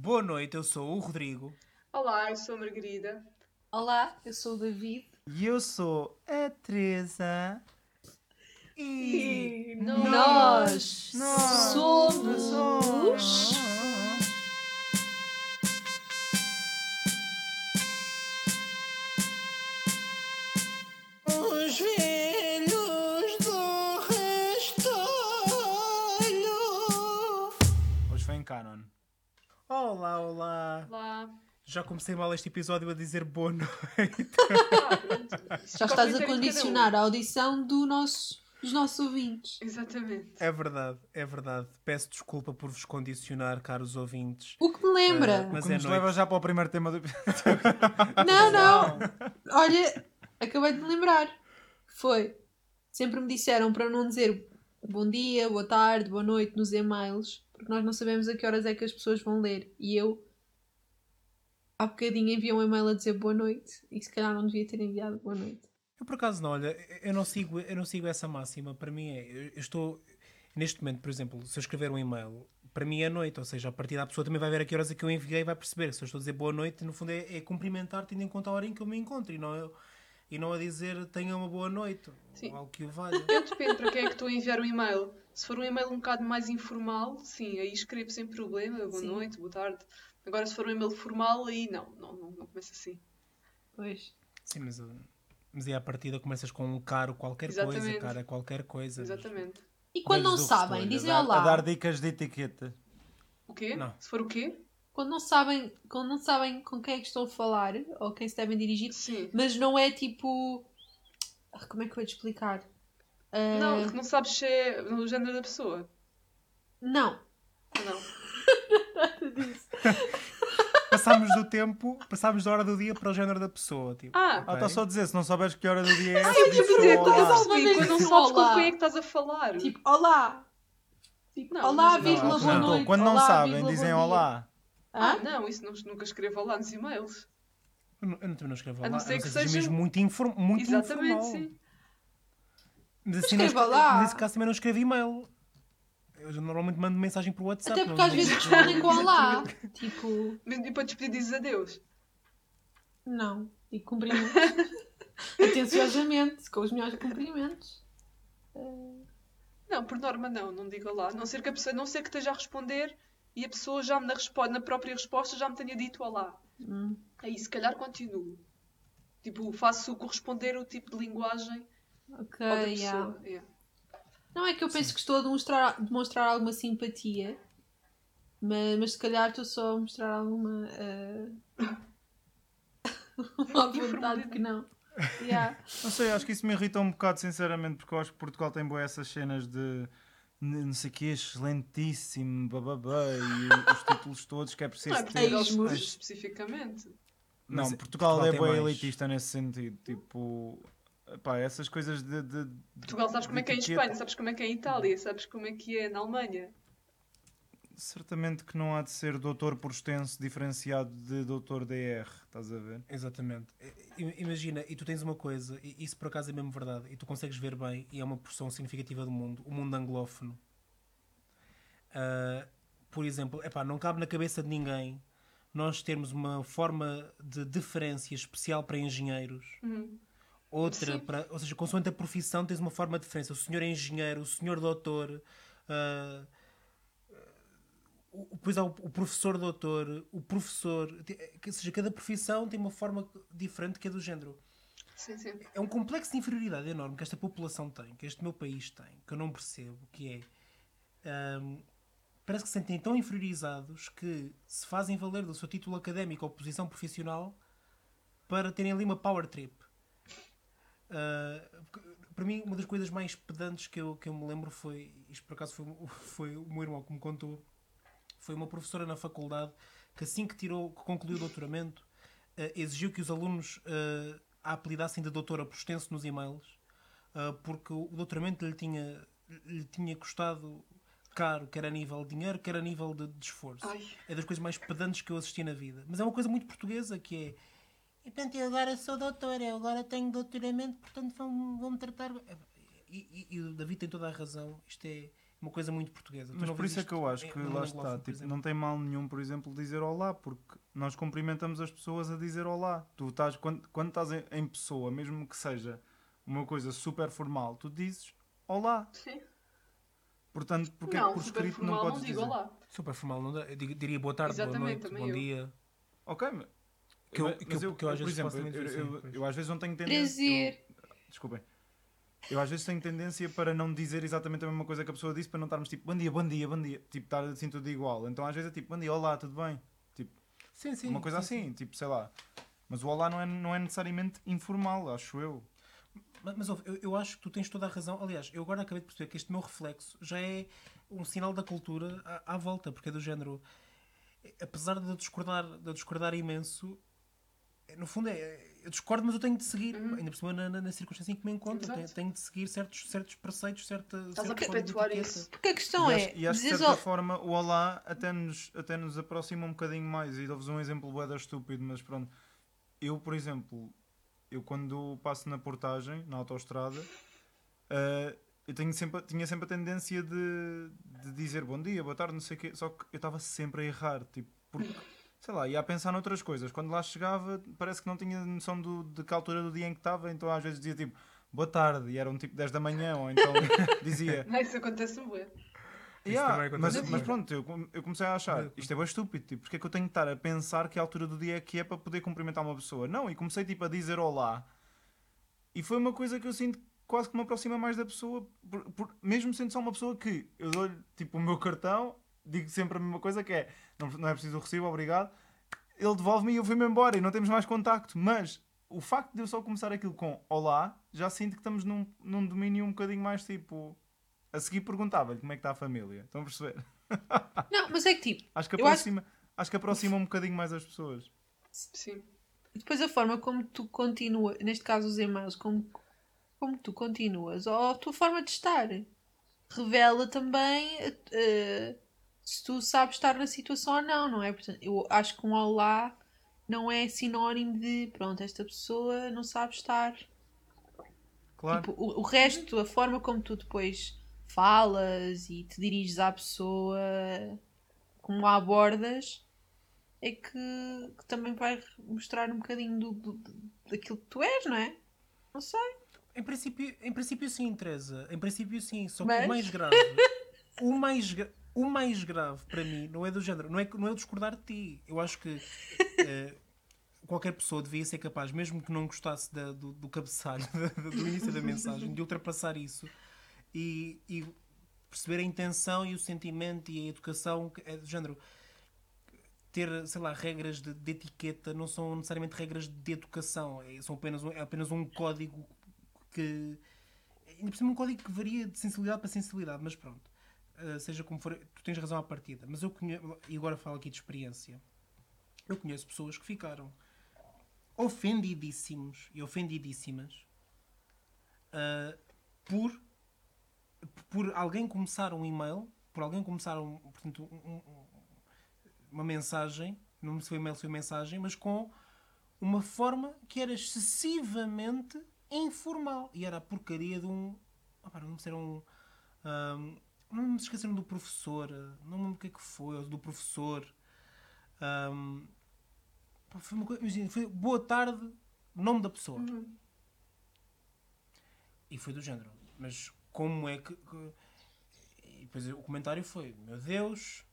Boa noite, eu sou o Rodrigo. Olá, eu sou a Margarida. Olá, eu sou o David. E eu sou a Teresa. E nós nós somos. Os Já comecei mal este episódio a dizer boa noite. Já estás a condicionar a audição do nosso, dos nossos ouvintes. Exatamente. É verdade, é verdade. Peço desculpa por vos condicionar, caros ouvintes. O que me lembra. Ah, mas que é nos noite. leva já para o primeiro tema do Não, não. Olha, acabei de me lembrar. Foi. Sempre me disseram para não dizer bom dia, boa tarde, boa noite nos e-mails, porque nós não sabemos a que horas é que as pessoas vão ler. E eu, há bocadinho, enviei um e-mail a dizer boa noite e se calhar não devia ter enviado boa noite. Eu por acaso não, olha, eu não sigo, eu não sigo essa máxima. Para mim é, eu estou neste momento, por exemplo, se eu escrever um e-mail, para mim é noite, ou seja, a partir da pessoa também vai ver a que horas é que eu enviei e vai perceber. Se eu estou a dizer boa noite, no fundo é, é cumprimentar tendo em conta a hora em que eu me encontro e não, eu- e não a dizer tenha uma boa noite, Sim. ou algo que o valha. Eu depende para quem é que estou a enviar um e-mail. Se for um e-mail um bocado mais informal, sim, aí escrevo sem problema. Boa Sim. noite, boa tarde. Agora, se for um e-mail formal, aí não, não, não, não começa assim. Pois. Sim, mas, uh, mas aí à partida começas com um caro qualquer coisa, Exatamente. cara qualquer coisa. Exatamente. E quando não Velhos do sabem, dizem a, dar, olá. a dar dicas de etiqueta. O quê? Não. Se for o quê? Quando não sabem, quando não sabem com quem é que estão a falar ou quem se devem dirigir, Sim. mas não é tipo. Ah, Como é que eu vou te explicar? Ah, Não, não sabes se é o género da pessoa. não. Ou não? Passámos do tempo, passámos da hora do dia para o género da pessoa. Tipo, Ah, Ah, ok? está só a dizer, se não souberes que hora do dia é, Ah, essa, eu ia dizer, só quando olá. não sabes com olá. quem é que estás a falar. Tipo, olá. Tipo, Não, olá, vírgula, boa não, noite. Quando não olá, sabem, dizem olá. Ah, Hã? não, isso não, nunca escrevo olá nos e-mails. Eu, também não escrevo A lá, não a não que ser que seja mesmo muito, inform, muito Exatamente, informal. sim. Mas assim, escreva escre- lá. Nesse caso também não escrevo e-mail. Eu normalmente mando mensagem por WhatsApp. Até porque às vezes respondem com olá. Tipo, Mesmo E para despedir dizes adeus. não. E cumprimentos. Atenciosamente, com os melhores cumprimentos. Não, por norma não, não digo olá. A não ser que a pessoa, não ser que esteja a responder e a pessoa já me na, na própria resposta já me tenha dito olá. Hum. Aí se calhar continuo. Tipo, faço corresponder o tipo de linguagem Ok, yeah. Yeah. Não é que eu penso que estou a demonstrar, demonstrar alguma simpatia, mas, mas se calhar estou só a mostrar alguma. ah, uma vontade que não. Yeah. Não sei, acho que isso me irrita um bocado, sinceramente, porque eu acho que Portugal tem boas essas cenas de não sei o que, excelentíssimo, bababá, e os títulos todos que é preciso é ter. Ismos. espe- especificamente. Não, Portugal, Portugal é tem bem mais. elitista nesse sentido. Tipo, pá, essas coisas de. de- de- Portugal sabes como é que é em. Espanha, sabes como é que é em Itália, sabes como é que é na Alemanha. Certamente que não há de ser doutor por extenso diferenciado de doutor DR, estás a ver? Exatamente. Imagina, e tu tens uma coisa, e isso por acaso é mesmo verdade, e tu consegues ver bem, e é uma porção significativa do mundo, o mundo anglófono. Ah, por exemplo, epá, não cabe na cabeça de ninguém nós termos uma forma de deferência especial para engenheiros, Uhum. Outra para. Ou seja, consoante a profissão, tens uma forma de diferença. O senhor é engenheiro, o senhor doutor. ah, o- depois há o, o professor doutor, o professor, te- ou seja, cada profissão tem uma forma diferente que é do género. Sim, sim. É um complexo de inferioridade enorme que esta população tem, que este meu país tem, que eu não percebo, que é ahm, parece que se sentem tão inferiorizados que se fazem valer do seu título académico ou posição profissional para terem ali uma power trip. Ah, para mim, uma das coisas mais pedantes que eu, que eu me lembro foi, isto por acaso foi, foi o meu irmão que me contou, foi uma professora na faculdade que assim que tirou, que concluiu o doutoramento, eh, exigiu que os alunos eh, a apelidassem de doutora por extenso nos e-mails, porque o doutoramento lhe tinha, lhe tinha custado caro, quer a nível de dinheiro, quer a nível de, de esforço. Ai. É das coisas mais pedantes que eu assisti na vida. Mas é uma coisa muito portuguesa que é. E portanto, eu agora sou doutora, eu agora tenho doutoramento, portanto vão- vão-me tratar. E, e- e o David tem toda a razão. Isto é, uma coisa muito portuguesa. Tu Mas não por isso é que eu acho em- que no lá está. Tipo, não tem mal nenhum, por exemplo, dizer olá, porque nós cumprimentamos as pessoas a dizer olá. Tu estás, quando, quando estás em, em pessoa, mesmo que seja uma coisa super formal, tu dizes olá. Sim. Portanto, porque é não, que por escrito não não, podes digo dizer? olá. Super formal, não dá. Eu diria boa tarde, Exatamente, boa noite, bom eu. dia. Ok, mas. Que eu- mas que eu- que eu às por vezes exemplo, eu, assim, eu- às vezes não tenho tendência. Prazer. Desculpem. Eu às vezes tenho tendência para não dizer exatamente a mesma coisa que a pessoa disse, para não estarmos tipo bom dia, bom dia, bom dia. Tipo, estar assim tudo igual. Então às vezes é tipo bom dia, olá, tudo bem? Tipo, Sim, sim. uma coisa sim, assim, tipo, sei lá. Mas o olá não é, não é necessariamente informal, acho eu. Mas, mas ouve, eu, eu acho que tu tens toda a razão. Aliás, eu agora acabei de perceber que este meu reflexo já é um sinal da cultura à, à volta, porque é do género. Apesar de eu discordar, de eu discordar imenso, no fundo é. Eu discordo, mas eu tenho de seguir, ainda por cima na, na, na circunstância em que me encontro, tenho, tenho de seguir certos, certos preceitos, certa. Estás a perpetuar isso. Porque a questão e é. acho, e acho que de certa ol- forma o olá até nos, até nos aproxima um bocadinho mais. E dou-vos um exemplo bué da estúpido, mas pronto. Eu, por exemplo, eu quando passo na portagem, na autoestrada, eh, eu tenho sempre, tinha sempre a tendência de, de dizer bom dia, boa tarde, não sei o quê. Só que eu estava sempre a errar, tipo, porque, sei lá, ia a pensar noutras coisas. Quando lá chegava, parece que não tinha noção do, de que altura do dia em que estava, então às vezes dizia tipo boa tarde, e eram tipo 10 da manhã, ou então dizia Não, isso acontece muito. Isso Yeah, acontece mas, mas pronto, eu, eu comecei a achar isto é bem estúpido, tipo, porque é que eu tenho que estar a pensar que a altura do dia é que é para poder cumprimentar uma pessoa? Não, e comecei tipo a dizer olá e foi uma coisa que eu sinto que quase que me aproxima mais da pessoa, por- por- mesmo sendo só uma pessoa que eu dou-lhe tipo o meu cartão, digo sempre a mesma coisa que é não, não é preciso o recibo, obrigado. Ele devolve-me e eu fui-me embora e não temos mais contacto, mas o facto de eu só começar aquilo com olá, já sinto que estamos num, num domínio um bocadinho mais tipo. A seguir perguntava-lhe como é que está a família. Estão a perceber? Não, mas é que tipo. Acho que Eu acho- aproxima, acho... que aproxima um bocadinho mais as pessoas. Sim. E depois a forma como tu continuas, neste caso os e-mails, como, como tu continuas, ou a tua forma de estar, revela também eh, se tu sabes estar na situação ou não, não é? Portanto, eu acho que um olá não é sinónimo de pronto, esta pessoa não sabe estar. Claro. Tipo, o, o resto, a forma como tu depois falas e te diriges à pessoa, como a abordas, é que, que também vai mostrar um bocadinho do, do- daquilo que tu és, não é? Não sei. Em princípio, em princípio sim, Teresa. Em princípio sim. Só que Mas- o mais grave. o, mais, gra- o mais grave para mim não é do género. Não é, não é discordar de ti. Eu acho que eh, qualquer pessoa devia ser capaz, mesmo que não gostasse da- do, do cabeçalho, do início da mensagem, de ultrapassar isso e, e perceber a intenção e o sentimento e a educação que é do género ter, sei lá, regras de, de etiqueta não são necessariamente regras de educação, é, são apenas um, é apenas um código que. Ainda por cima, um código que varia de sensibilidade para sensibilidade, mas pronto. Uh, seja como for, tu tens razão à partida. Mas eu conheço, e agora falo aqui de experiência, eu conheço pessoas que ficaram ofendidíssimos e ofendidíssimas uh, por, por alguém começar um e-mail, por alguém começar um, portanto, um- um- uma mensagem, não se foi e-mail, se foi mensagem, mas com uma forma que era excessivamente informal. E era a porcaria de um. opá, não me se era um. ahm, não me esqueceram do professor, não me lembro o que é que foi, ou do professor. Pá, foi uma coisa. imagina, Foi boa tarde, nome da pessoa. E foi do género. Mas como é que. que- E depois o comentário foi: Meu Deus,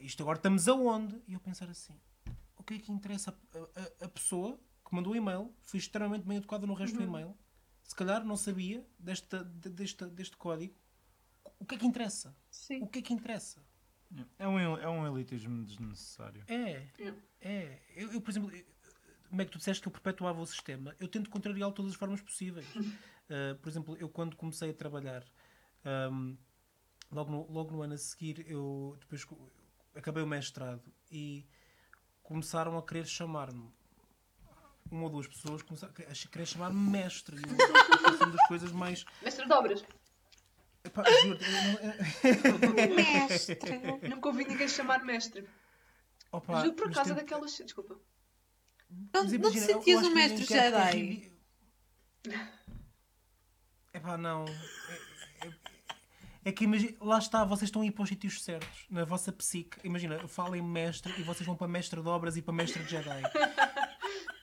isto agora estamos aonde? E eu pensar assim: O que é que interessa a, a- a pessoa que mandou o e-mail? Foi extremamente bem educada no resto do e-mail. Se calhar não sabia desta, de- deste, deste código. O que é que interessa? Sim. O que é que interessa? É um, é um elitismo desnecessário. É, Yeah. é. Eu, eu, por exemplo, eu- como é que tu disseste que eu perpetuava o sistema? Eu tento contrariá-lo de todas as formas possíveis. Uh, por exemplo, eu quando comecei a trabalhar, um, logo, no, logo no ano a seguir, eu depois acabei o mestrado e começaram a querer chamar-me. Uma ou duas pessoas começaram a querer chamar-me mestre. E eu- Foi uma das coisas mais. Mestre de obras. Epá, juro, eu não- Mestre. Nunca ouvi ninguém chamar mestre. Opa, Juro por causa tento- daquelas. Desculpa. Não, não te sentias um mestre Jedi? ridi- Epá, não. É- é- É que imagina, lá está, vocês estão a ir para os sítios certos, na vossa psique. Imagina, falem mestre e vocês vão para mestre de obras e para mestre de Jedi.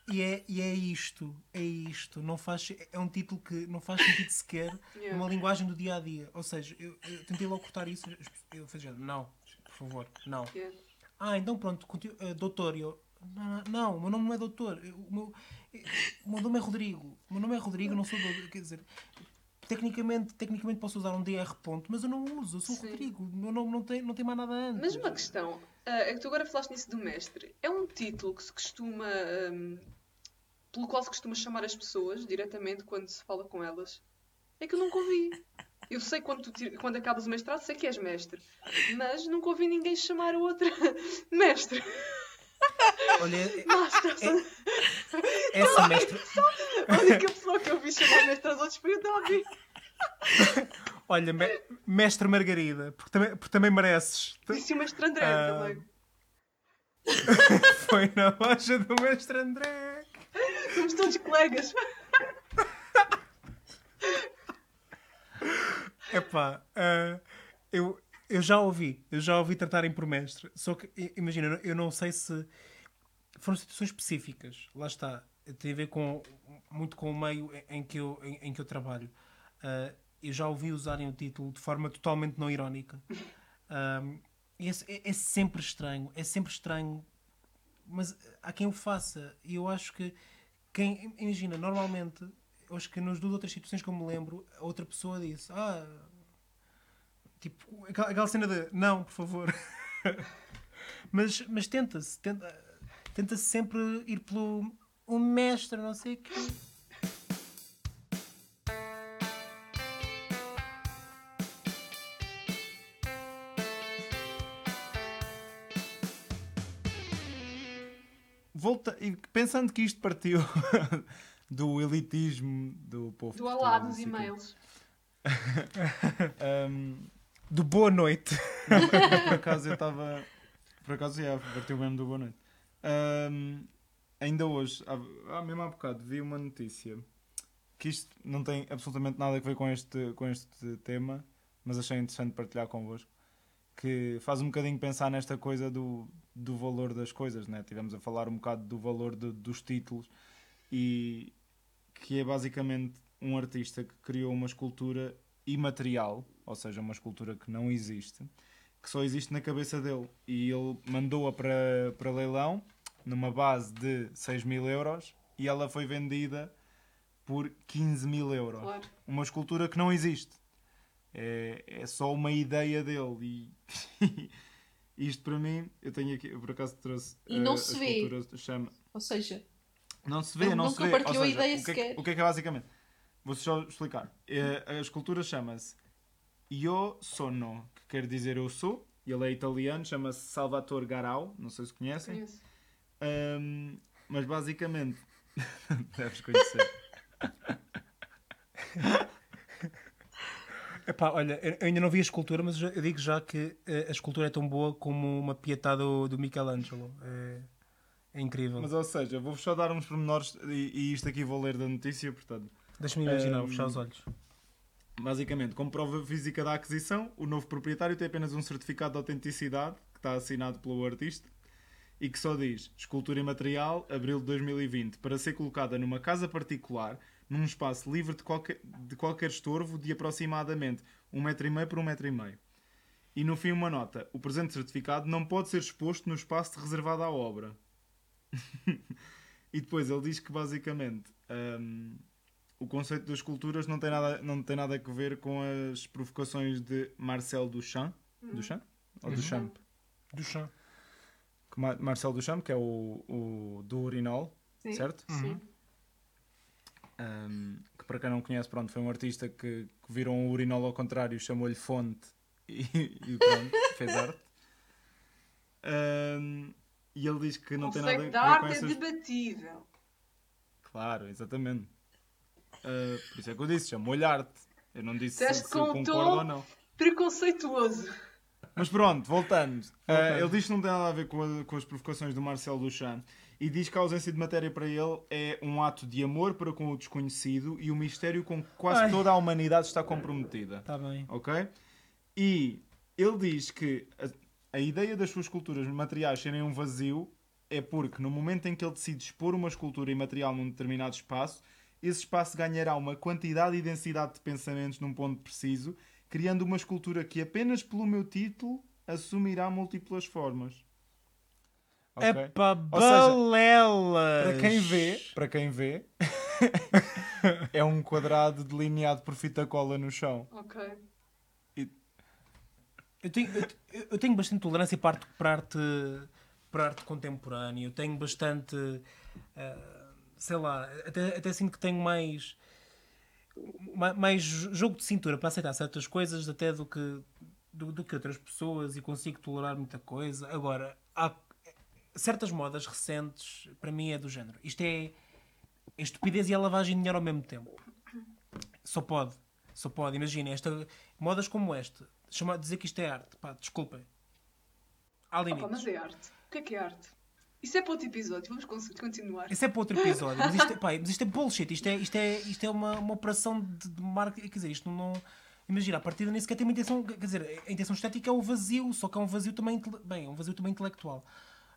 E é, e é isto, é isto. Não faz, é um título que não faz sentido sequer Yeah. numa linguagem do dia a dia. Ou seja, eu, eu tentei logo cortar isso. Eu fiz, género, não, por favor, não. Yeah. Ah, então pronto, conti- eh, doutor. Eu, não, não, o meu nome não é doutor. O meu, o meu nome é Rodrigo. O meu nome é Rodrigo, não sou doutor. Quer dizer, tecnicamente, tecnicamente posso usar um DR ponto, mas eu não uso. Eu sou Sim. Rodrigo. O meu nome não tem, não tem mais nada antes. Mas uma questão, ah, é que tu agora falaste nisso do mestre. É um título que se costuma. ahm, pelo qual se costuma chamar as pessoas diretamente quando se fala com elas. É que eu nunca ouvi. Eu sei quando, tu, quando acabas o mestrado, sei que és mestre. Mas nunca ouvi ninguém chamar a outra mestre. Olha, é- Master. essa mestre. A única pessoa que eu vi chamar mestre aos outros foi o Dobby. Olha, me- mestre Margarida, porque também, porque também mereces. Disse o mestre André Ah. também. Foi na loja do mestre André. Somos todos colegas. Epá, ah, eu, eu já ouvi, eu já ouvi tratarem por mestre. Só que, imagina, eu não- sei se foram situações específicas. Lá está. Tem a ver com, muito com o meio em- que eu, em, em que eu trabalho. Ah, eu já ouvi usarem o título de forma totalmente não irónica. E é, é- é sempre estranho, é sempre estranho. Mas há quem o faça. E eu acho que quem, imagina, normalmente, acho que nas duas outras situações que eu me lembro, a outra pessoa disse: Ah, tipo, aquela, cena de não, por favor. mas mas tenta-se, tenta, tenta-se sempre ir pelo um mestre, não sei o quê. Volta, e pensando que isto partiu do elitismo do povo Do Alá dos e-mails. Ahm, Do boa noite. por acaso eu estava. Por acaso, já, partiu mesmo do boa noite. Ahm, ainda hoje, há, há mesmo há bocado, vi uma notícia que isto não tem absolutamente nada a ver com este, com este tema, mas achei interessante partilhar convosco. Que faz um bocadinho pensar nesta coisa do, do valor das coisas, né? Tivemos a falar um bocado do valor de- dos títulos e que é basicamente um artista que criou uma escultura imaterial, ou seja, uma escultura que não existe, que só existe na cabeça dele. E ele mandou-a para, para leilão numa base de 6 mil euros e ela foi vendida por 15 mil euros. Claro. Uma escultura que não existe. É, é só uma ideia dele. E isto para mim, eu tenho aqui, eu por acaso trouxe. E não eh, se a vê. chama, Ou seja, não se vê, não nunca se vê. Ou a seja, ideia o que, é sequer. que, o que é que é basicamente? Vou só explicar. É, A escultura chama-se Io Sono, que quer dizer eu sou. Ele é italiano, chama-se Salvatore Garau, não sei se conhecem. Conheço. Ahm, mas basicamente, deves conhecer. Epá, olha, eu ainda não vi a escultura, mas eu digo já que eh, a escultura é tão boa como uma pietà do, do Michelangelo. É, é incrível. Mas ou seja, vou-vos só dar uns pormenores e, e isto aqui vou ler da notícia, portanto. Deixa-me imaginar, vou fechar os olhos. Basicamente, como prova física da aquisição, o novo proprietário tem apenas um certificado de autenticidade, que está assinado pelo artista, e que só diz escultura imaterial, abril de 2020, para ser colocada numa casa particular, num espaço livre de qualquer, de qualquer estorvo de aproximadamente 1,5m por 1,5m. E no fim uma nota, o presente certificado não pode ser exposto no espaço reservado à obra. e depois ele diz que basicamente hum, o conceito das esculturas não tem, nada, não tem nada a ver com as provocações de Marcel Duchamp. Duchamp? Ou Duchamp? Duchamp. Que Ma- Marcel Duchamp, que é o, o do urinol, Sim. certo? Sim. Um, que para quem não conhece, pronto, foi um artista que, que virou um urinol ao contrário, chamou-lhe fonte e, e pronto, fez arte. Um, e ele diz que O não tem nada a conceito ver da arte com é essas... debatível. Claro, exatamente. Uh, por isso é que eu disse, chamou-lhe arte. Eu não disse se, se com um concordo ou não. Preconceituoso. Mas pronto, voltando. Uh, ele diz que não tem nada a ver com, a- com as provocações do Marcel Duchamp e diz que a ausência de matéria para ele é um ato de amor para com o desconhecido e o mistério com que quase Ai. toda a humanidade está comprometida. Está bem. Ok? E ele diz que a, a ideia das suas esculturas materiais serem um vazio é porque no momento em que ele decide expor uma escultura imaterial num determinado espaço, esse espaço ganhará uma quantidade e densidade de pensamentos num ponto preciso, criando uma escultura que apenas pelo meu título assumirá múltiplas formas. Seja, balelas! Para quem vê, para quem vê, é um quadrado delineado por fita cola no chão. Ok. Eu tenho, eu, eu tenho bastante tolerância para arte, para arte, para arte contemporânea. Eu tenho bastante. ah, sei lá, até, até sinto que tenho mais. ma- mais jogo de cintura para aceitar certas coisas até do que, do, do que outras pessoas e consigo tolerar muita coisa. Agora, há certas modas recentes, para mim é do género. Isto é, é estupidez e é lavagem de dinheiro ao mesmo tempo. Só pode. Só pode. Imagina, esta, modas como esta. Chamar, dizer que isto é arte. Pá, desculpem. Há Opa, limites. mas é arte. O que é que é arte? Isso é para outro episódio. Vamos con- continuar. Isso é para outro episódio. Mas isto, é- pá, mas isto é bullshit. Isto é, isto é, isto é uma, uma operação de, de marketing. Quer dizer, isto não. Imagina, a partir nem sequer tem uma intenção. Quer dizer, a intenção estética é o vazio, só que é um vazio também. Bem, é um vazio também intelectual.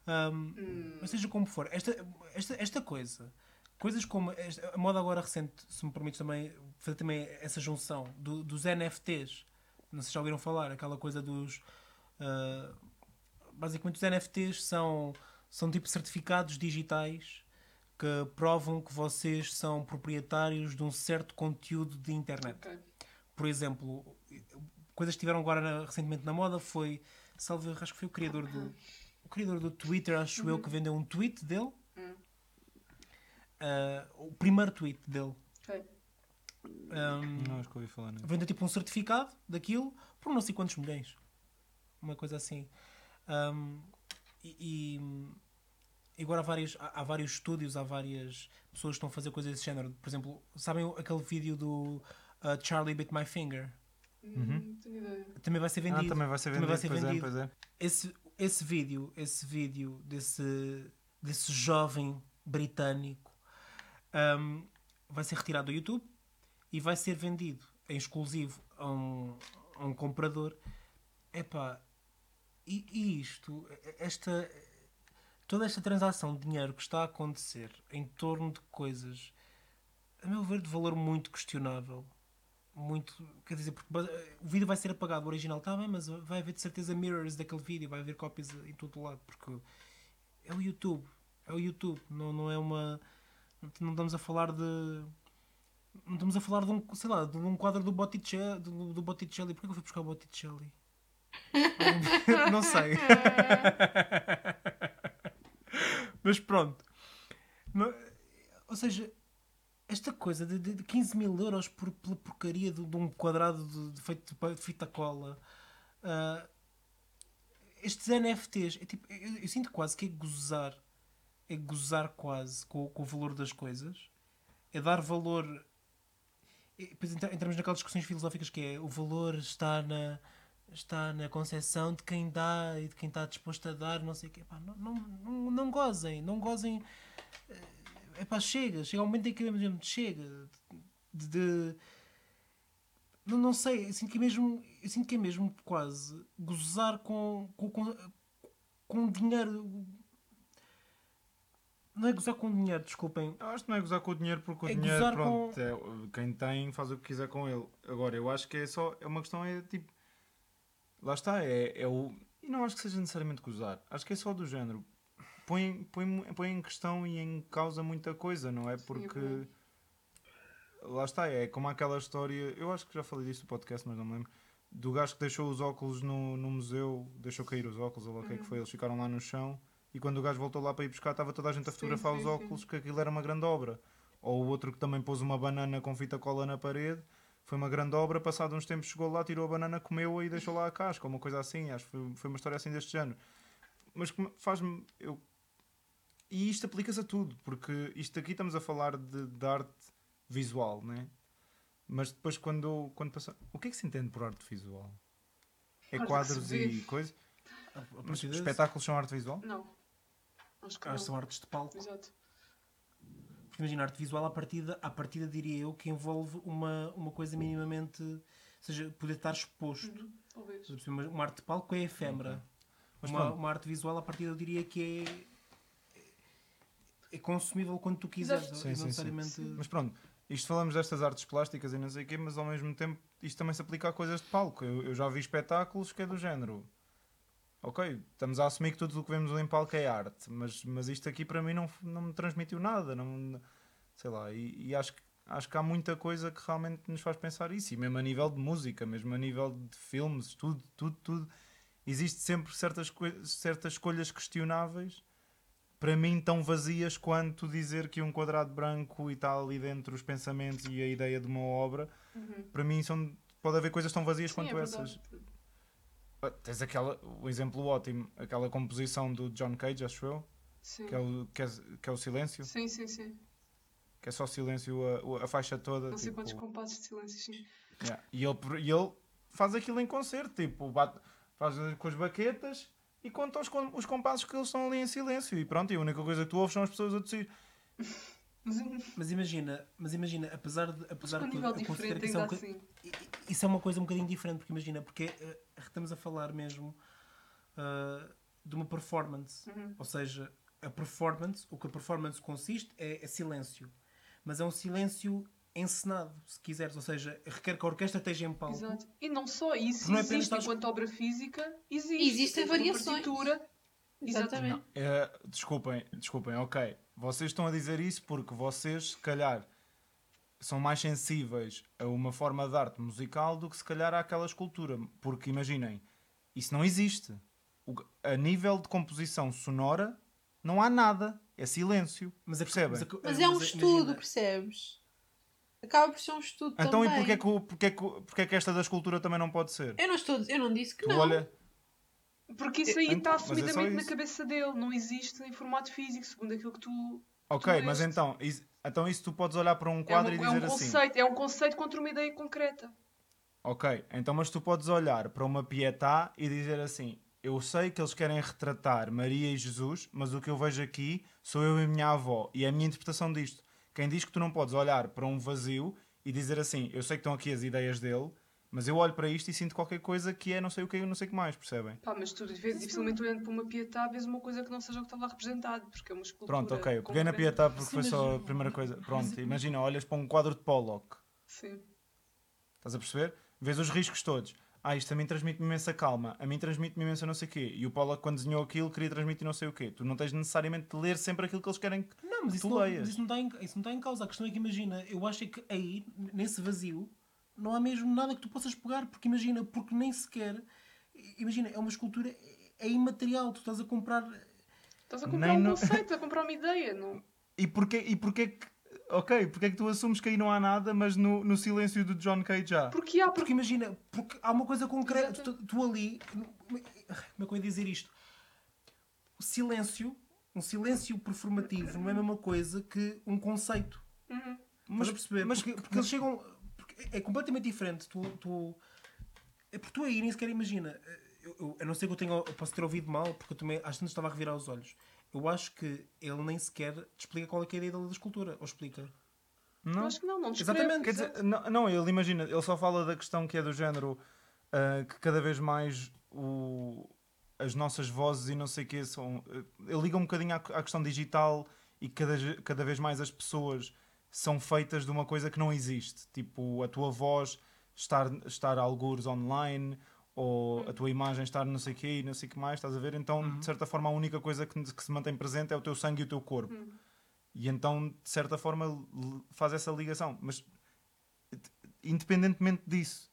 Ahm, Mas seja como for, esta, esta, esta coisa, coisas como esta- a moda agora recente, se me permites também fazer também essa junção do- dos NFTs, não sei se já ouviram falar, aquela coisa dos. ah, basicamente, os NFTs são, são tipo certificados digitais que provam que vocês são proprietários de um certo conteúdo de internet Ok. por exemplo, coisas que estiveram agora na- recentemente na moda foi, salve, acho que foi o criador do o criador do Twitter, acho eu, que vendeu um tweet dele. Hum. Ah, o primeiro tweet dele. Ok. Ahm, Não acho que ouvi falar nisso. vendeu tipo um certificado daquilo por não sei quantos milhões. Uma coisa assim. Ahm, e, e agora há vários, há, há vários estúdios, há várias pessoas que estão a fazer coisas desse género. Por exemplo, sabem aquele vídeo do ah, Charlie Bit My Finger? Hum, Não ideia. Também vai ser vendido. Ah, também vai ser Também vendido. vai ser pois, vendido. É, pois é. esse, esse vídeo, esse vídeo desse, desse jovem britânico hum, vai ser retirado do YouTube e vai ser vendido em exclusivo a um, a um comprador. Epá, e, e isto, esta, toda esta transação de dinheiro que está a acontecer em torno de coisas, a meu ver, de valor muito questionável. Muito, quer dizer, porque o vídeo vai ser apagado, o original está bem, mas vai haver de certeza mirrors daquele vídeo, vai haver cópias em todo lado, porque é o YouTube, é o YouTube, não, não é uma. Não estamos a falar de. Não estamos a falar de um, sei lá, de um quadro do Botticelli. Do, do Botticelli. Porquê que eu fui buscar o Botticelli? não sei. Mas pronto. Ou seja, esta coisa de, de- de 15 mil euros por, pela porcaria de, de um quadrado de, de feito de fita cola. ah, estes NFTs, é tipo, eu, eu sinto quase que é gozar. É gozar quase com, com o valor das coisas. É dar valor. Depois entra- entramos naquelas discussões filosóficas que é o valor está na está na concepção de quem dá e de quem está disposto a dar, não sei o quê. Pá, não, não, não, não gozem, não gozem. É pá, chega, chega um momento em que mesmo chega de, de- não, não sei, eu sinto que é mesmo, eu sinto que é mesmo quase gozar com, com, com, com dinheiro. Não é gozar com dinheiro, desculpem. Eu acho que não é gozar com o dinheiro porque o É dinheiro, pronto, é, quem tem faz o que quiser com ele. Agora, eu acho que é só, é uma questão, é tipo, lá está, é, é o. E não acho que seja necessariamente gozar, acho que é só do género. Põe, põe, põe em questão e em causa muita coisa, não é? Porque. verdade. lá está, é como aquela história, eu acho que já falei disto no podcast, mas não me lembro. Do gajo que deixou os óculos no, no museu, deixou cair os óculos, ou lá o que é que foi, eles ficaram lá no chão e quando o gajo voltou lá para ir buscar, estava toda a gente a Sim, fotografar sim, os sim. óculos, que aquilo era uma grande obra. Ou o outro que também pôs uma banana com fita cola na parede, foi uma grande obra, passado uns tempos chegou lá, tirou a banana, comeu-a e deixou lá a casca, ou uma coisa assim, acho que foi, foi uma história assim deste género. Mas faz-me. Eu... E isto aplica-se a tudo, porque isto aqui estamos a falar de, de arte visual, né? Mas depois quando, quando passa... O que é que se entende por arte visual? É quadros e coisas? Mas espetáculos são arte visual? Não. Acho que Acho que são não. artes de palco. Exato. Porque imagina, arte visual à partida, à partida diria eu que envolve uma, uma coisa minimamente seja, poder estar exposto. Uhum, Talvez. Exemplo, Uma arte de palco é efêmera. Mas Uma, uma arte visual, a partir eu diria que é, é consumível quando tu quiseres. E Sim, não sim, sim. necessariamente. Mas pronto, isto falamos destas artes plásticas e não sei o quê, mas ao mesmo tempo isto também se aplica a coisas de palco. Eu, eu já vi espetáculos que é do género. Ok, estamos a assumir que tudo o que vemos em palco é arte, mas, mas isto aqui para mim não, não me transmitiu nada. Não, sei lá, e, e acho, que- acho que há muita coisa que realmente nos faz pensar isso. E mesmo a nível de música, mesmo a nível de filmes, tudo, tudo, tudo. Existe sempre certas, certas escolhas questionáveis para mim tão vazias quanto dizer que um quadrado branco e tal ali dentro os pensamentos e a ideia de uma obra Uhum. para mim são pode haver coisas tão vazias Sim, quanto é essas. Ah, tens aquela o exemplo ótimo aquela composição do John Cage acho eu Sim. que é o, que é, que é o silêncio sim, sim, sim. que é só silêncio a, a faixa toda Não sei tipo, quantos compassos de silêncio, sim. yeah. e, ele, e ele faz aquilo em concerto tipo bate, faz com as baquetas e conta os, os compassos que eles estão ali em silêncio e pronto, e a única coisa que tu ouves são as pessoas a tossir Mas imagina, mas imagina, apesar de, apesar de diferente, isso é, um assim. isso é uma coisa um bocadinho diferente, porque imagina, porque eh, estamos a falar mesmo ah, de uma performance. Uhum. Ou seja, a performance, o que a performance consiste é, é silêncio. Mas é um silêncio encenado, se quiseres. Ou seja, requer que a orquestra esteja em palco. Exato. E não só isso, Não é existe estás- enquanto obra física, existe. Existem variações. partitura. Exatamente. Não, é, desculpem, desculpem, ok. Vocês estão a dizer isso porque vocês, se calhar, são mais sensíveis a uma forma de arte musical do que se calhar àquela escultura. Porque imaginem, isso não existe. O- a nível de composição sonora, não há nada. É silêncio. Mas, a, Percebem? mas, a- Mas é um mas estudo, imagina, percebes? Acaba por ser um estudo Então, também. e porquê que, porquê, que, porquê que esta da escultura também não pode ser? Eu não estou, eu não disse que Tu não. olha, Porque isso aí Ent- está mas é assumidamente na isso. cabeça dele. Não existe em formato físico, segundo aquilo que tu. ok, tu mas então, is- então isso tu podes olhar para um É, quadro uma- e é um dizer assim. conceito, é um conceito contra uma ideia concreta. Ok, então mas tu podes olhar para uma pietá e dizer assim: Eu sei que eles querem retratar Maria e Jesus, mas o que eu vejo aqui sou eu e a minha avó e é a minha interpretação disto. Quem diz que tu não podes olhar para um vazio e dizer assim: Eu sei que estão aqui as ideias dele, mas eu olho para isto e sinto qualquer coisa que é não sei o que, não sei o que mais, percebem? Pá, mas tu vês, dificilmente olhando para uma pietá vês uma coisa que não seja o que está lá representado, porque é uma escultura. Pronto, ok, eu peguei na concreta. pietá porque Sim, foi só a primeira coisa. Pronto, imagina, olhas para um quadro de Pollock, Sim. estás a perceber? Vês os riscos todos. Ah, isto a mim transmite-me imensa calma, a mim transmite-me imensa não sei o quê. E o Pollock, quando desenhou aquilo, queria transmitir não sei o quê. Tu não tens necessariamente de ler sempre aquilo que eles querem. que- Não, mas isso tu não, leias. mas isso, não está em, isso não está em causa. A questão é que imagina, eu acho é que aí, nesse vazio, não há mesmo nada que tu possas pegar, porque imagina, porque nem sequer. Imagina, é uma escultura, é imaterial, tu estás a comprar. Estás a comprar Nem um no- conceito, a comprar uma ideia. Não... E porquê, e porquê que. Ok, porquê é que tu assumes que aí não há nada, mas no, no silêncio do John Cage já? Porque há, Porque porque imagina, porque há uma coisa concreta, tu, tu ali. Como é que eu ia dizer isto? O silêncio, um silêncio performativo, não é a mesma coisa que um conceito. Uhum. Mas, a perceber? mas- porque, porque eles chegam. porque é completamente diferente. Tu, tu, é porque tu aí nem sequer imagina. Eu, eu, a não ser que eu tenha. Eu posso ter ouvido mal, porque eu também às vezes estava a revirar os olhos. Eu acho que ele nem sequer te explica qual é, que é a ideia dele da escultura. Ou explica. Não? acho que não, não descreve. Exatamente, Quer dizer, não, não, ele imagina, ele só fala da questão que é do género ah, que cada vez mais o, as nossas vozes e não sei o que são. ah, ele liga um bocadinho à, à questão digital e cada, cada vez mais as pessoas são feitas de uma coisa que não existe. Tipo, a tua voz estar, estar algures online ou a tua imagem estar não sei o quê e não sei o que mais, estás a ver? Então, de certa forma, a única coisa que, que se mantém presente é o teu sangue e o teu corpo. E então, de certa forma, faz essa ligação. Mas, independentemente disso,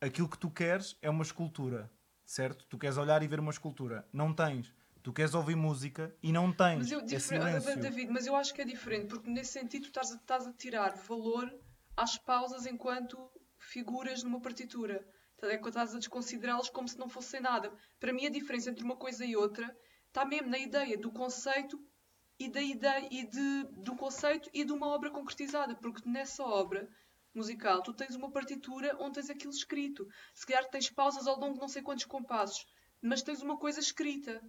aquilo que tu queres é uma escultura, certo? Tu queres olhar e ver uma escultura. Não tens. Tu queres ouvir música e não tens. Mas eu, é. David, mas eu acho que é diferente, porque nesse sentido tu estás a, estás a tirar valor às pausas enquanto figuras numa partitura. É que estás a desconsiderá-las como se não fossem nada. Para mim a diferença entre uma coisa e outra está mesmo na ideia do conceito e da ideia e de, do conceito e de uma obra concretizada, porque nessa obra musical tu tens uma partitura onde tens aquilo escrito. Se calhar tens pausas ao longo de não sei quantos compassos, mas tens uma coisa escrita.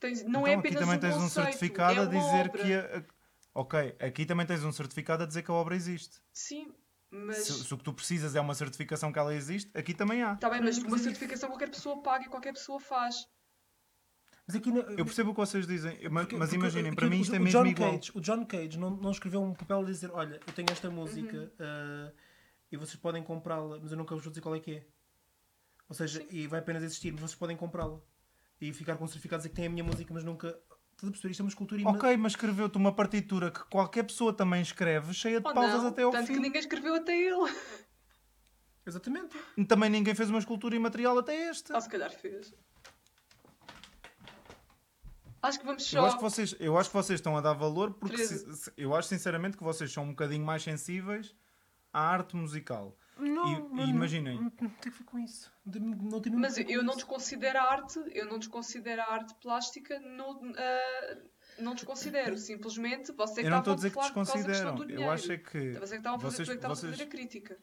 Tens- não então, é aqui apenas também um tens um conceito, certificado é a uma dizer obra. que. A- ok, aqui também tens um certificado a dizer que a obra existe. Sim, Mas. Se, se o que tu precisas é uma certificação que ela existe, aqui também há. Está bem, mas uma certificação qualquer pessoa paga e qualquer pessoa faz. Mas aqui na- Eu percebo o que vocês dizem, mas, Porque- mas porque imaginem, para mim o- isto é o mesmo John igual. Cage, o John Cage não, não escreveu um papel a dizer: Olha, eu tenho esta música Uhum. ah, e vocês podem comprá-la, mas eu nunca vos vou dizer qual é que é. Ou seja, Sim. e vai apenas existir, mas vocês podem comprá-la. E ficar com certificados a que tem a minha música, mas nunca. Estás a perceber? Isto é uma escultura ima- Ok, mas escreveu-te uma partitura que qualquer pessoa também escreve, cheia de Ou pausas não, até ao tanto que fim. ninguém escreveu até ele. Exatamente. Também ninguém fez uma escultura imaterial até esta. Ah, se calhar fez. Acho que vamos só. Eu acho, que vocês, eu acho que vocês estão a dar valor porque se- eu acho sinceramente que vocês são um bocadinho mais sensíveis à arte musical. Não, E- não, e imaginem. Não, não tem a ver com isso. Não tem, não Mas eu não desconsidero a arte, eu não desconsidero a arte plástica, no, ah, não desconsidero. Simplesmente você que Eu não estava estou a dizer que desconsideram. Eu acho é que Você que estava a fazer, vocês, é estava a vocês- fazer a crítica.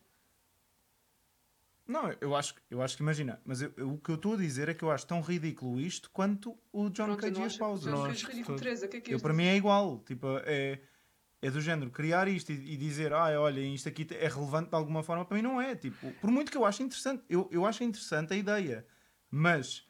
Não, eu acho, eu acho que imagina, mas eu- eu- o que eu estou a dizer é que eu acho tão ridículo isto quanto o John Pronto, Cage não e as pausas. Não tu acho que que é que para mim é igual. Tipo, é, é do género criar isto e, e dizer, ah, olha, isto aqui é relevante de alguma forma, para mim não é. Tipo, por muito que eu acho interessante, eu, eu acho interessante a ideia, mas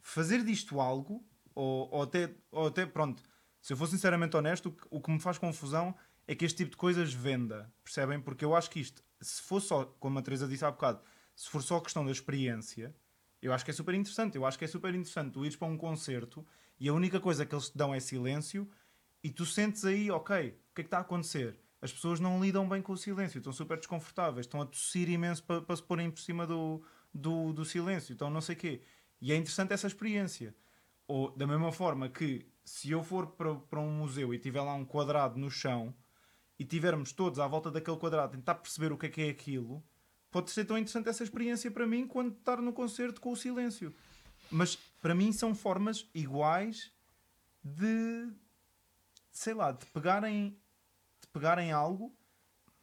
fazer disto algo, ou, ou até, ou até, pronto, se eu for sinceramente honesto, o que, o que me faz confusão é que este tipo de coisas venda, percebem? Porque eu acho que isto, se for só, como a Teresa disse há bocado, se for só questão da experiência, eu acho que é super interessante. Eu acho que é super interessante tu ires para um concerto e a única coisa que eles te dão é silêncio e tu sentes aí, ok, o que é que está a acontecer? As pessoas não lidam bem com o silêncio, estão super desconfortáveis, estão a tossir imenso para, se porem por cima do, do, do silêncio, então não sei o quê. E é interessante essa experiência. Ou da mesma forma que se eu for para, para um museu e tiver lá um quadrado no chão e tivermos todos à volta daquele quadrado tentar perceber o que é que é aquilo, pode ser tão interessante essa experiência para mim quanto estar no concerto com o silêncio. Mas para mim são formas iguais de sei lá, de pegarem de pegarem algo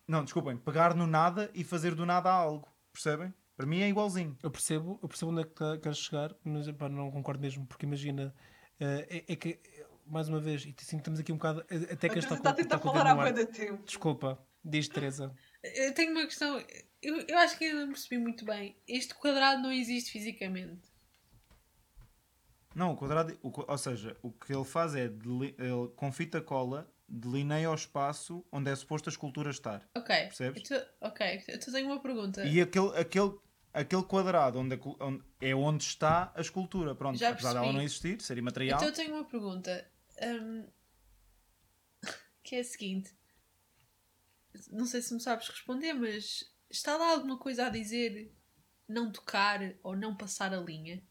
não, desculpem, pegar no nada e fazer do nada algo, percebem? Para mim é igualzinho. Eu percebo, eu percebo onde é que tá- queres chegar, mas epá, não concordo mesmo, porque imagina, eh, é, é que, mais uma vez, e assim, estamos aqui um bocado, eh, até que esta está a tentar falar há de tempo. Desculpa, diz Teresa. Eu tenho uma questão. Eu, eu acho que ainda não percebi muito bem. Este quadrado não existe fisicamente. Não, o quadrado, o, ou seja, o que ele faz é deli- ele, com fita cola delineia o espaço onde é suposto a escultura estar. Ok. Percebes? Então, ok. Então tenho uma pergunta. E aquele, aquele, aquele quadrado onde, onde- é onde está a escultura. Pronto, Já apesar dela percebi. não existir, ser imaterial. Então eu tenho uma pergunta. hum, que é a seguinte. Não sei se me sabes responder, mas está lá alguma coisa a dizer não tocar ou não passar a linha?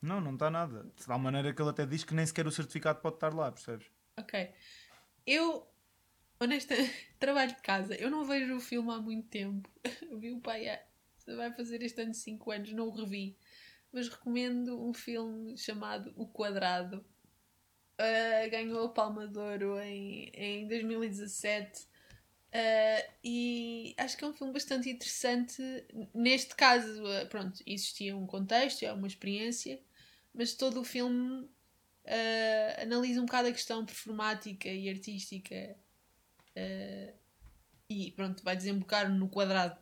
Não, não está nada. De tal maneira que ele até diz que nem sequer o certificado pode estar lá, percebes? Ok. Eu, honestamente, trabalho de casa. Eu não vejo o filme há muito tempo. Vi o pai vai fazer este ano 5 anos, não o revi. Mas recomendo um filme chamado O Quadrado. Uh, ganhou a Palma de Ouro em, em 2017. Uh, e acho que é um filme bastante interessante. Neste caso, uh, pronto, existia um contexto, é uma experiência, mas todo o filme uh, analisa um bocado a questão performática e artística uh, e pronto, vai desembocar no quadrado.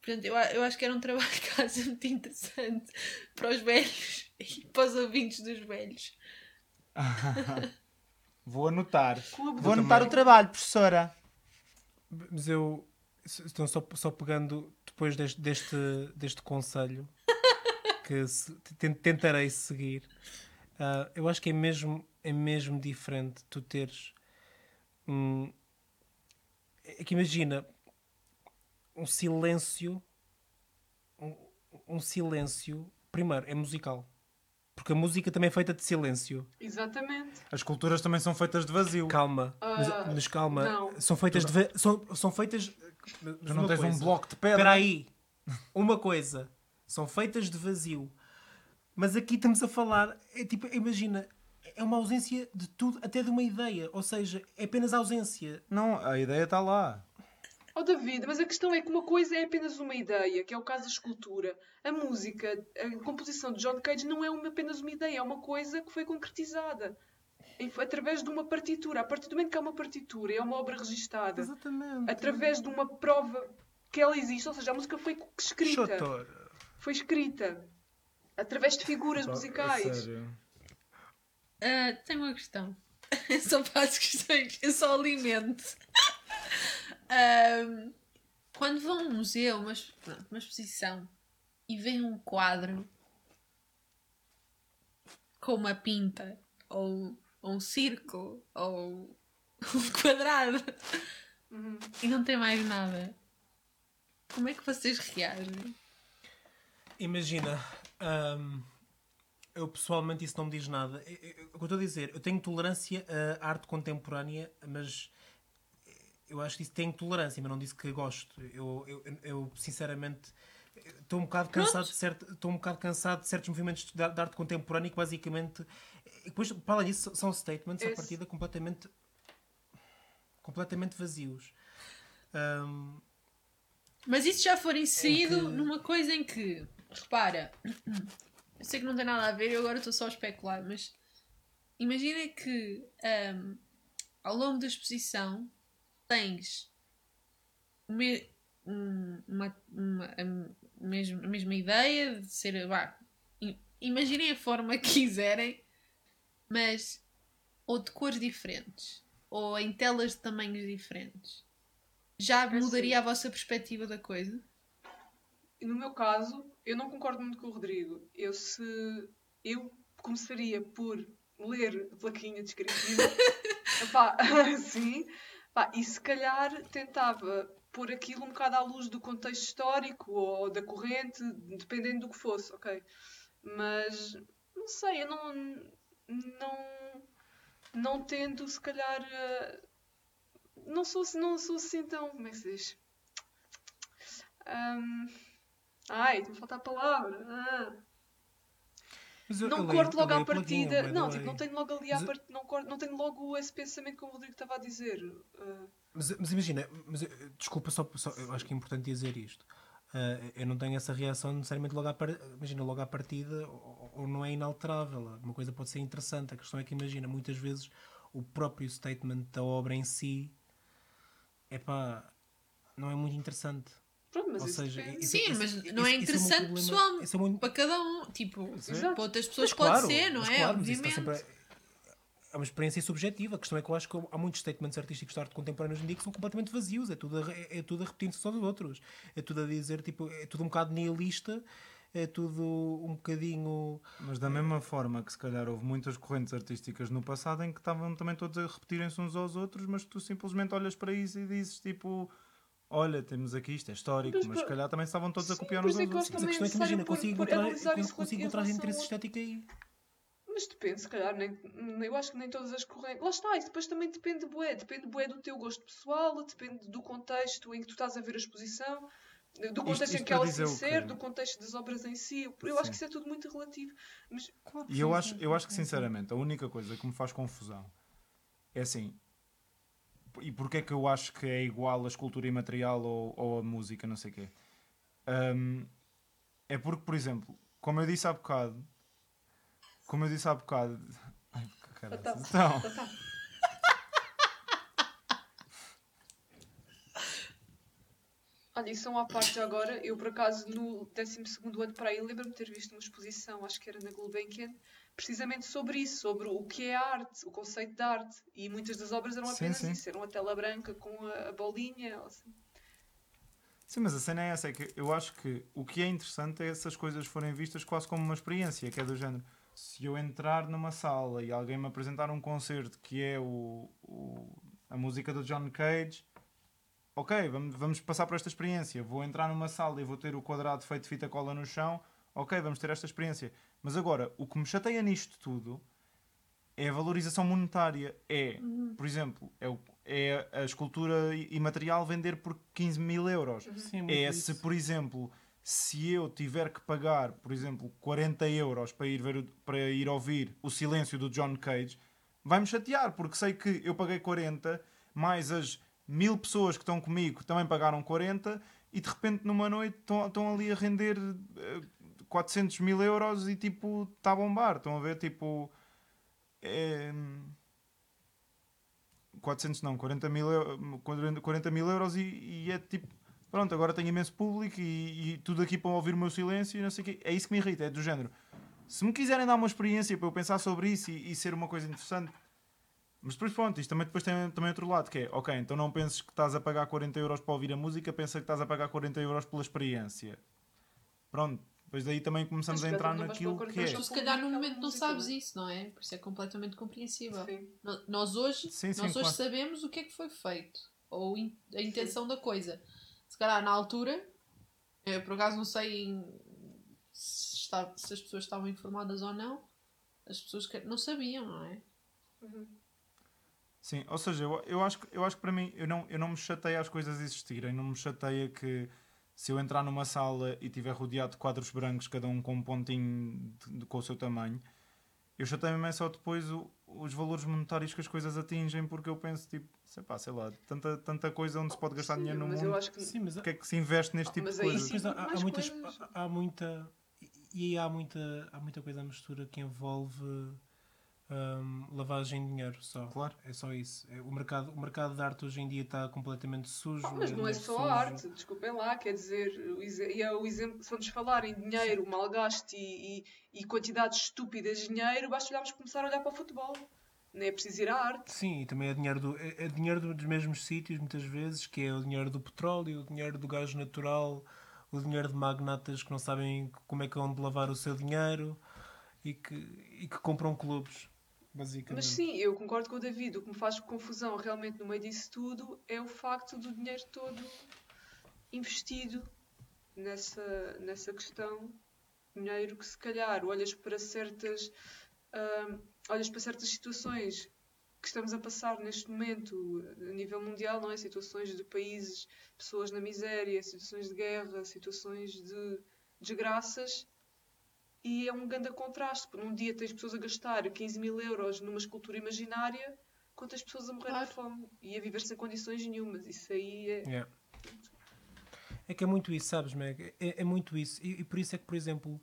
Portanto, eu, a- eu acho que era um trabalho de casa muito interessante para os velhos e para os ouvintes dos velhos. Vou anotar. Clube Vou anotar o Meio. trabalho, professora. Mas eu, se- então só, só pegando depois deste, deste, deste conselho, que se- ten- tentarei seguir, ah, eu acho que é mesmo, é mesmo diferente tu teres. hum, é que imagina um silêncio. Um, um silêncio. Primeiro, é musical. Porque a música também é feita de silêncio. Exatamente. As esculturas também são feitas de vazio. Calma. Mas, Ah, mas calma. não. São feitas de. va- São, são feitas. Tu não tens um bloco de pedra. Espera aí. Uma coisa. São feitas de vazio. Mas aqui estamos a falar. É tipo, imagina. É uma ausência de tudo, até de uma ideia. Ou seja, é apenas ausência. Não, a ideia está lá. Oh David, mas a questão é que uma coisa é apenas uma ideia, que é o caso da escultura. A música, a composição de John Cage não é uma- apenas uma ideia, é uma coisa que foi concretizada. através de uma partitura. A partir do momento que é uma partitura, é uma obra registada, Exatamente. através de uma prova que ela existe, ou seja, a música foi escrita, Chotor. Foi escrita através de figuras musicais. Sério. Ah, tenho uma questão. Eu só faço questões, eu só alimento. Ahm, quando vão a um museu, uma, pronto, uma exposição, e veem um quadro com uma pinta, ou, ou um círculo, ou um quadrado, Uhum. e não tem mais nada, como é que vocês reagem? Imagina, hum, eu pessoalmente isso não me diz nada. Eu- eu- O que eu estou a dizer, eu tenho tolerância à arte contemporânea, mas eu acho que isso tem tolerância, mas não disse que gosto. Eu, eu, eu, sinceramente estou um bocado cansado de certo, estou um bocado cansado de certos movimentos de, de arte contemporânea que basicamente e depois, para além disso, são statements à Esse- partida completamente completamente vazios. Hum, Mas isso já for inserido que- numa coisa em que, repara, eu sei que não tem nada a ver, eu agora estou só a especular, mas imagina que ahm, ao longo da exposição tens um- uma, uma- a, mesma, a mesma ideia de ser. Imaginem a forma que quiserem, mas ou de cores diferentes, ou em telas de tamanhos diferentes. Já assim. mudaria a vossa perspectiva da coisa? E no meu caso, eu não concordo muito com o Rodrigo. Eu se eu começaria por ler a plaquinha descritiva, Epá, sim, Pá, e se calhar tentava pôr aquilo um bocado à luz do contexto histórico ou da corrente, dependendo do que fosse, ok? Mas não sei, eu não não não tendo se calhar eh, não sou não sou assim tão como é que se diz? Ahm, ai, estou a faltar a palavra. Ah. eu- eu Não leio- corto eu logo à partida. the Não, tipo, não tenho logo ali à Mas eu- part... não, corto, não tenho logo esse pensamento como o Rodrigo estava a dizer. Ah, Mas, mas imagina, mas, desculpa, só, só- eu acho que é importante dizer isto. Ah, eu não tenho essa reação necessariamente logo à, par- imagina, logo à partida, ou, ou não é inalterável. Uma coisa pode ser interessante. A questão é que, imagina, muitas vezes o próprio statement da obra em si é pá, não é muito interessante. Pronto, mas Ou isso seja, isso- Sim, isso- mas isso- não é isso é meu interessante problema. pessoal Isso é muito- para cada um. Tipo, Exato. para outras pessoas Mas pode claro, ser, não mas é? claro, mas isso está Obviamente. É uma experiência subjetiva. A questão é que eu acho que há muitos statements artísticos de arte contemporânea hoje em dia que são completamente vazios. É tudo a, é, é tudo a repetir-se só dos outros. É tudo a dizer, tipo, é tudo um bocado nihilista. É tudo um bocadinho. Mas da mesma forma que se calhar houve muitas correntes artísticas no passado em que estavam também todos a repetirem-se uns aos outros, mas tu simplesmente olhas para isso e dizes tipo. Olha, temos aqui isto, é histórico, Mas mas, se por- calhar também estavam todos a copiar por isso é outros. Mas a é questão é que imagina, pôr- consigo encontrar, interesse estético aí. Mas depende, se calhar, nem, eu acho que nem todas as correntes. Lá está, isso depois também depende, bué. Depende, bué, do teu gosto pessoal, depende do contexto em que tu estás a ver a exposição, do contexto isto em que ela se insere, do contexto das obras em si. Eu, eu acho que isso é tudo muito relativo. Mas E eu acho, eu acho que sinceramente a única coisa que me faz confusão é assim. E porquê é que eu acho que é igual a escultura imaterial ou, ou a música, não sei o quê? Hum, é porque, por exemplo, como eu disse há bocado, como eu disse há bocado. Ai, que. Tá, Então, Olha, isso é uma parte agora. Eu, por acaso, no 12 ano para aí, lembro-me de ter visto uma exposição, acho que era na Gulbenkian, precisamente sobre isso, sobre o que é arte, o conceito de arte. E muitas das obras eram Sim, apenas sim. isso, eram a tela branca com a, a bolinha. assim. sim, mas a cena é essa, é que eu acho que o que é interessante é essas coisas forem vistas quase como uma experiência, que é do género. Se eu entrar numa sala e alguém me apresentar um concerto que é o, o- a música do John Cage, ok, vamos, vamos passar por esta experiência. Vou entrar numa sala e vou ter o quadrado feito de fita cola no chão, ok, vamos ter esta experiência. Mas agora, o que me chateia nisto tudo é a valorização monetária. É, por exemplo, é, o- é a escultura imaterial vender por 15 mil euros. Sim, muito É isso. se, por exemplo, se eu tiver que pagar, por exemplo, 40 euros para ir, ver, para ir ouvir o silêncio do John Cage, vai-me chatear, porque sei que eu paguei 40, mais as mil pessoas que estão comigo também pagaram 40, e de repente numa noite estão, ali a render eh, 400 mil euros e tipo, está a bombar. Estão a ver, tipo. é, 400 não, 40 mil, eu- 40 mil euros e, e é tipo, pronto, agora tenho imenso público e, e tudo aqui para ouvir o meu silêncio e não sei o quê. É isso que me irrita, é do género. Se me quiserem dar uma experiência para eu pensar sobre isso e, e ser uma coisa interessante, mas depois pronto, isto também depois tem também outro lado, que é, ok, então não penses que estás a pagar 40 euros para ouvir a música, pensa que estás a pagar 40 euros pela experiência. Pronto, depois daí também começamos Mas a entrar naquilo que 40 é. Tu se calhar no momento não música, sabes é? isso, não é? Por isso é completamente compreensível. Sim. Nós hoje, Sim, sim, nós hoje claro. sabemos o que é que foi feito. Ou a intenção da coisa. Se calhar na altura, eu por acaso não sei se, está- se as pessoas estavam informadas ou não, as pessoas que não sabiam, não é? Uhum. Sim, ou seja, eu, eu, acho, que- eu acho que para mim, eu não, eu não me chateia as coisas existirem, não me chateia que se eu entrar numa sala e estiver rodeado de quadros brancos, cada um com um pontinho de- de- com o seu tamanho, eu chateio-me é só depois o- os valores monetários que as coisas atingem, porque eu penso, tipo, sei, pá, sei lá, tanta, tanta coisa onde se pode gastar Sim, dinheiro no mundo, que Sim, mas porque é que se investe neste Ah, tipo de coisas? sim. Há, há- muitas, coisas. há, há muita e aí há muita, há muita coisa à mistura que envolve hum, lavagem de dinheiro só. Claro. É só isso. É, o, mercado, o mercado de arte hoje em dia está completamente sujo. Ah, mas não é só sujo. a arte, desculpem lá, quer dizer, e é o exemplo, se vamos falar em dinheiro, mal gasto e, e, e quantidades estúpidas de dinheiro, basta olharmos começar a olhar para o futebol. Não é preciso ir à arte. Sim, e também é dinheiro, do, é, é dinheiro do- dos mesmos sítios, muitas vezes, que é o dinheiro do petróleo, o dinheiro do gás natural, o dinheiro de magnatas que não sabem como é que vão de lavar o seu dinheiro e que, e que compram clubes, basicamente. Mas sim, eu concordo com o David. O que me faz confusão realmente no meio disso tudo é o facto do dinheiro todo investido nessa, nessa questão. Dinheiro que se calhar olhas para certas ahm, olhas para certas situações que estamos a passar neste momento a nível mundial, não é? Situações de países, pessoas na miséria, situações de guerra, situações de desgraças e é um grande contraste. Por um dia tens pessoas a gastar 15 mil euros numa escultura imaginária, quantas pessoas a morrer Claro. de fome e a viver sem condições nenhumas. Isso aí é. Yeah. É que é muito isso, sabes, Meg? É, é muito isso. E, e por isso é que, por exemplo,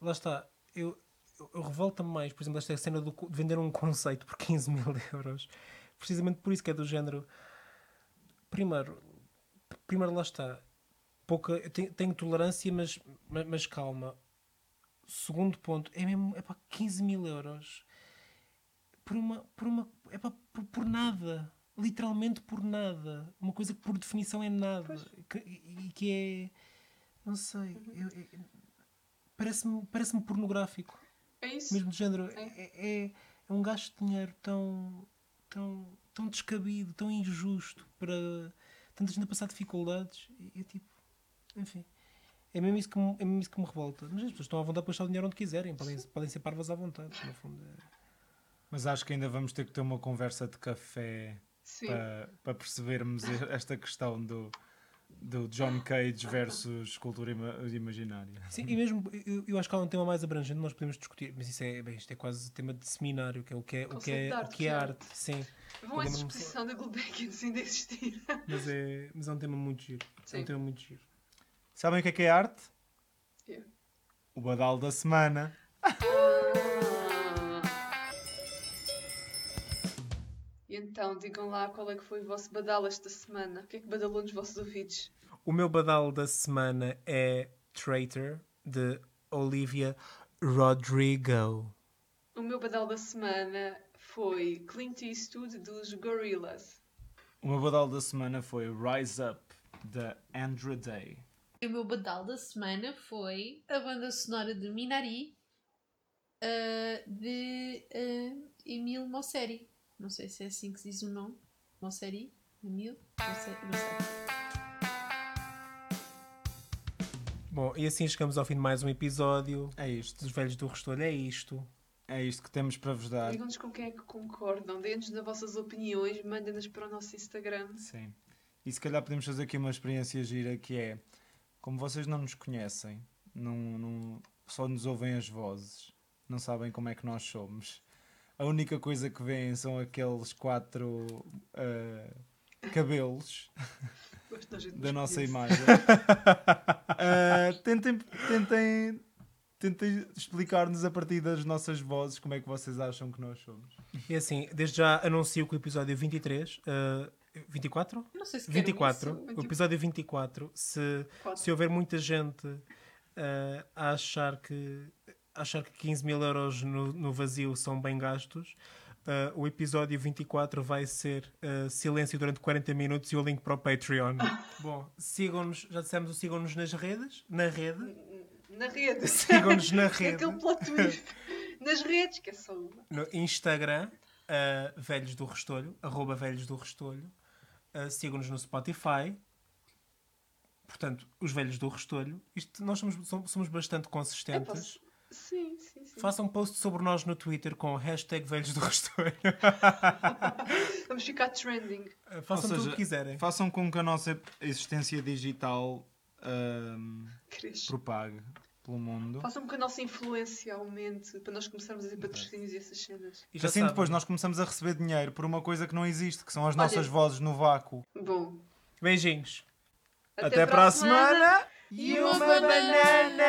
lá está, eu, eu, eu revolta-me mais, por exemplo, esta cena do, de vender um conceito por 15 mil euros. Precisamente por isso que é do género. Primeiro, primeiro lá está. Pouca, eu tenho, tenho tolerância, mas, mas, mas calma. Segundo ponto, é mesmo é para 15 mil euros por uma. Por uma é pá, por, por nada. Literalmente por nada. Uma coisa que por definição é nada. Que- E que é. Não sei. eu- eu- Parece-me parece pornográfico. É isso. Mesmo de género. É. É, é, é um gasto de dinheiro tão. tão, tão descabido, tão injusto para tanta gente a passar dificuldades. E é tipo. Enfim. É mesmo, isso que me, é mesmo isso que me revolta. Mas as pessoas estão à vontade para gastar o dinheiro onde quiserem. Podem, podem ser parvas à vontade. No fundo. É... Mas acho que ainda vamos ter que ter uma conversa de café para, para percebermos esta questão do, do John Cage versus cultura ima- imaginária. Sim, e mesmo eu, eu acho que há um tema mais abrangente nós podemos discutir, mas isso é, bem, isto é quase tema de seminário, que é o que é, o que é, o arte, que é arte. Sim, Vão a essa exposição da Gulbenkian ainda existir. mas é, mas é um tema muito giro. É Sim. um tema muito giro. Sabem o que é que é arte? É. O badal da semana. E então, digam lá qual é que foi o vosso badal esta semana. O que é que badalou nos vossos ouvidos? O meu badal da semana é Traitor, de Olivia Rodrigo. O meu badal da semana foi Clint Eastwood dos Gorillaz. O meu badal da semana foi Rise Up, da Andra Day. E o meu badal da semana foi a banda sonora de Minari ah, de uh, Emile Mosseri. Não sei se é assim que se diz o nome. Mosseri? Não sei. Bom, e assim chegamos ao fim de mais um episódio É isto. dos Velhos do Restolho. É isto. É isto que temos para vos dar. Digam-nos com quem é que concordam. Deem-nos as vossas opiniões. Mandem-nas para o nosso Instagram. Sim. E se calhar podemos fazer aqui uma experiência gira que é, como vocês não nos conhecem, não, não- só nos ouvem as vozes, não sabem como é que nós somos. A única coisa que veem são aqueles quatro ah, cabelos da nossa conhece. imagem. Ah, tentem, tentem tentem explicar-nos a partir das nossas vozes como é que vocês acham que nós somos. E assim, desde já anuncio que o episódio 23, uh, 24? Não sei se quero 24, isso. o episódio 24, se, Quatro. se houver muita gente uh, a achar que, a achar que 15 mil euros no, no vazio são bem gastos, uh, o episódio 24 vai ser uh, silêncio durante 40 minutos e o link para o Patreon. Bom, sigam-nos, já dissemos o sigam-nos nas redes, na rede, Na rede. sigam-nos na rede, Aquele plot twist. Nas redes, que é só uma. no Instagram, uh, Velhos do Restolho, arroba Velhos do Restolho, Uh, sigam-nos no Spotify. Portanto, os Velhos do Restolho. Isto, nós somos, somos bastante É, consistentes. posso- Sim, sim, sim. Façam um post sobre nós no Twitter com hashtag Velhos do Restolho. Vamos ficar trending. Uh, Façam Ou tudo o seja, que quiserem. Façam com que a nossa existência digital ahm, Cresce. propague pelo mundo. Façam com que a nossa influência aumente para nós começarmos a ter patrocínios e essas cenas. E já assim sabem, depois nós começamos a receber dinheiro por uma coisa que não existe, que são as Olha- nossas vozes no vácuo. Bom, Beijinhos. Até, para a semana, E uma banana!